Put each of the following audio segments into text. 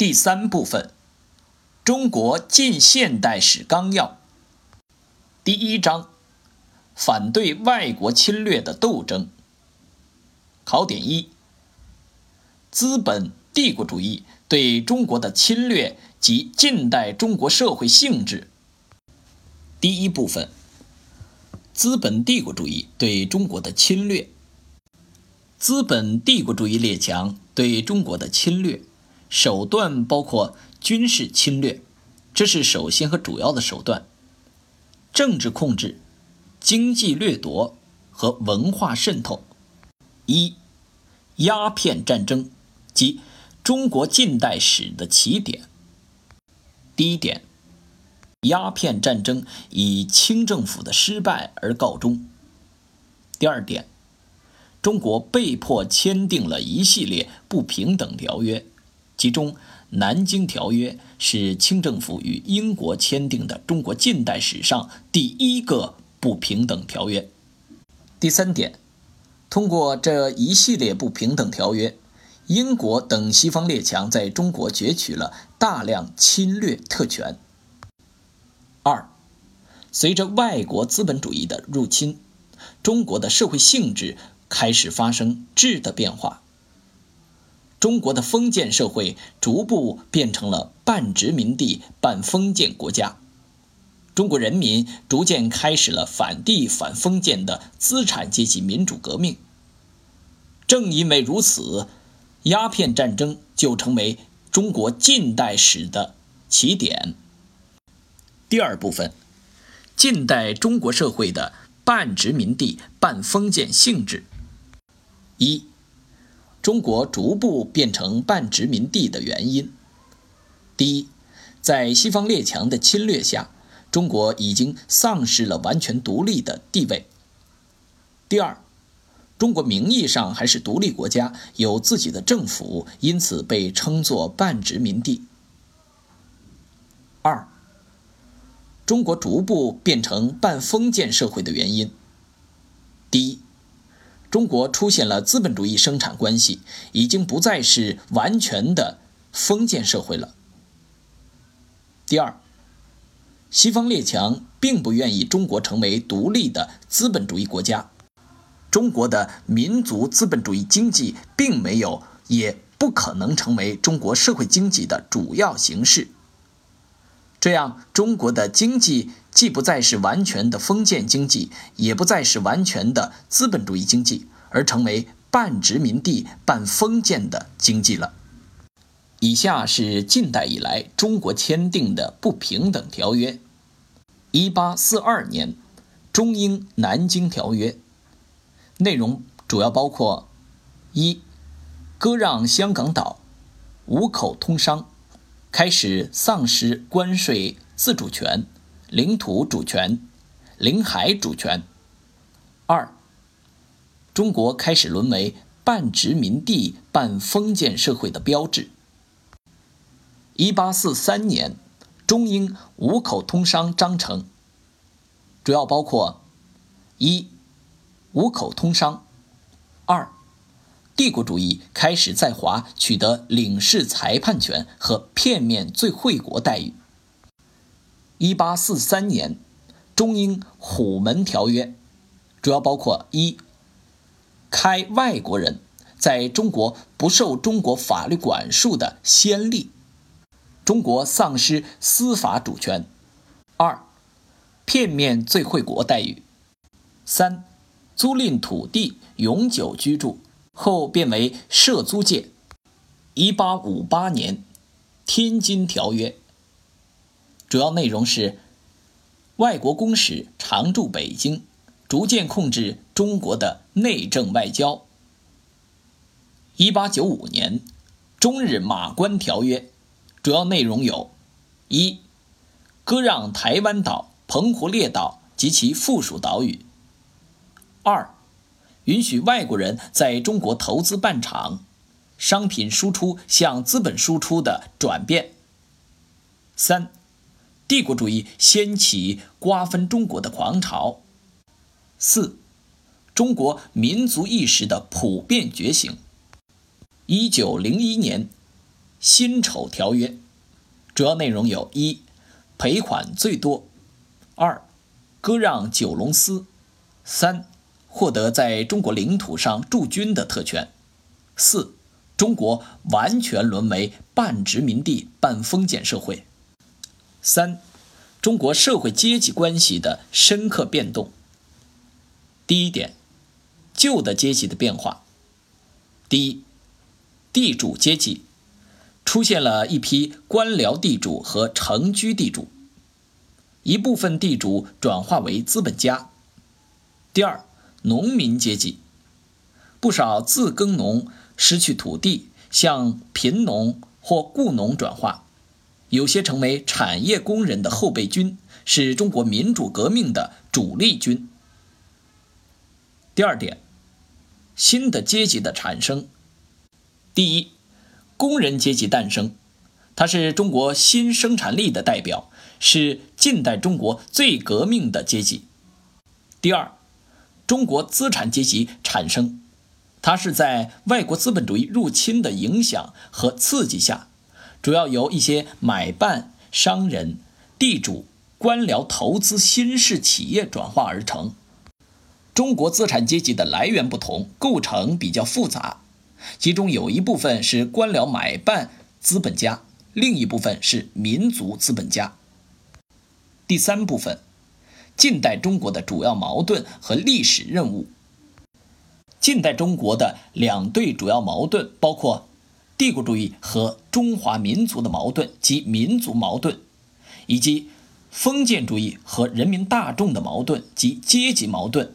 第三部分：中国近现代史纲要。第一章：反对外国侵略的斗争。考点一：资本帝国主义对中国的侵略及近代中国社会性质。第一部分：资本帝国主义对中国的侵略。资本帝国主义列强对中国的侵略。手段包括军事侵略，这是首先和主要的手段；政治控制、经济掠夺和文化渗透。一、鸦片战争即中国近代史的起点。第一点，鸦片战争以清政府的失败而告终。第二点，中国被迫签订了一系列不平等条约。其中，《南京条约》是清政府与英国签订的中国近代史上第一个不平等条约。第三点，通过这一系列不平等条约，英国等西方列强在中国攫取了大量侵略特权。二，随着外国资本主义的入侵，中国的社会性质开始发生质的变化。中国的封建社会逐步变成了半殖民地半封建国家，中国人民逐渐开始了反帝反封建的资产阶级民主革命。正因为如此，鸦片战争就成为中国近代史的起点。第二部分，近代中国社会的半殖民地半封建性质。一。中国逐步变成半殖民地的原因：第一，在西方列强的侵略下，中国已经丧失了完全独立的地位；第二，中国名义上还是独立国家，有自己的政府，因此被称作半殖民地；二，中国逐步变成半封建社会的原因：第一。中国出现了资本主义生产关系，已经不再是完全的封建社会了。第二，西方列强并不愿意中国成为独立的资本主义国家，中国的民族资本主义经济并没有，也不可能成为中国社会经济的主要形式。这样，中国的经济既不再是完全的封建经济，也不再是完全的资本主义经济，而成为半殖民地半封建的经济了。以下是近代以来中国签订的不平等条约：一八四二年，中英南京条约，内容主要包括：一、割让香港岛，五口通商。开始丧失关税自主权、领土主权、领海主权。二，中国开始沦为半殖民地半封建社会的标志。一八四三年，中英五口通商章程，主要包括：一，五口通商；二。帝国主义开始在华取得领事裁判权和片面最惠国待遇。一八四三年，中英虎门条约，主要包括一，开外国人在中国不受中国法律管束的先例，中国丧失司法主权；二，片面最惠国待遇；三，租赁土地永久居住。后变为涉租界。一八五八年，《天津条约》主要内容是外国公使常驻北京，逐渐控制中国的内政外交。一八九五年，《中日马关条约》主要内容有：一、割让台湾岛、澎湖列岛及其附属岛屿；二、允许外国人在中国投资办厂，商品输出向资本输出的转变。三，帝国主义掀起瓜分中国的狂潮。四，中国民族意识的普遍觉醒。一九零一年，辛丑条约，主要内容有：一、赔款最多；二、割让九龙司；三、获得在中国领土上驻军的特权；四、中国完全沦为半殖民地半封建社会；三、中国社会阶级关系的深刻变动。第一点，旧的阶级的变化。第一，地主阶级出现了一批官僚地主和城居地主，一部分地主转化为资本家。第二，农民阶级，不少自耕农失去土地，向贫农或雇农转化，有些成为产业工人的后备军，是中国民主革命的主力军。第二点，新的阶级的产生。第一，工人阶级诞生，它是中国新生产力的代表，是近代中国最革命的阶级。第二，中国资产阶级产生，它是在外国资本主义入侵的影响和刺激下，主要由一些买办商人、地主、官僚投资新式企业转化而成。中国资产阶级的来源不同，构成比较复杂，其中有一部分是官僚买办资本家，另一部分是民族资本家。第三部分，近代中国的主要矛盾和历史任务。近代中国的两对主要矛盾包括帝国主义和中华民族的矛盾及民族矛盾，以及封建主义和人民大众的矛盾及阶级矛盾。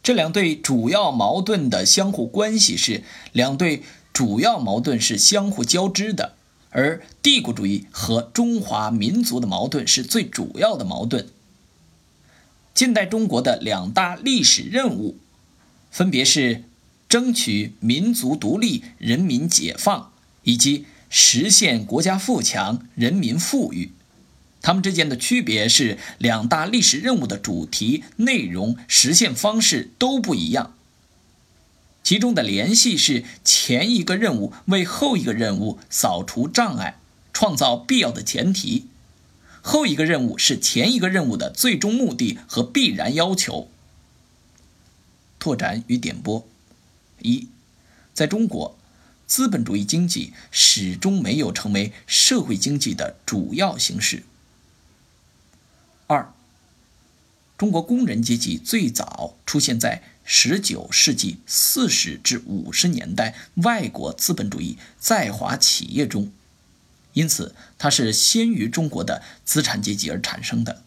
这两对主要矛盾的相互关系是两对主要矛盾是相互交织的，而帝国主义和中华民族的矛盾是最主要的矛盾。近代中国的两大历史任务，分别是争取民族独立、人民解放，以及实现国家富强、人民富裕。它们之间的区别是，两大历史任务的主题、内容、实现方式都不一样。其中的联系是，前一个任务为后一个任务扫除障碍，创造必要的前提；后一个任务是前一个任务的最终目的和必然要求。拓展与点拨：一，在中国，资本主义经济始终没有成为社会经济的主要形式。二，中国工人阶级最早出现在十九世纪四十至五十年代外国资本主义在华企业中，因此它是先于中国的资产阶级而产生的。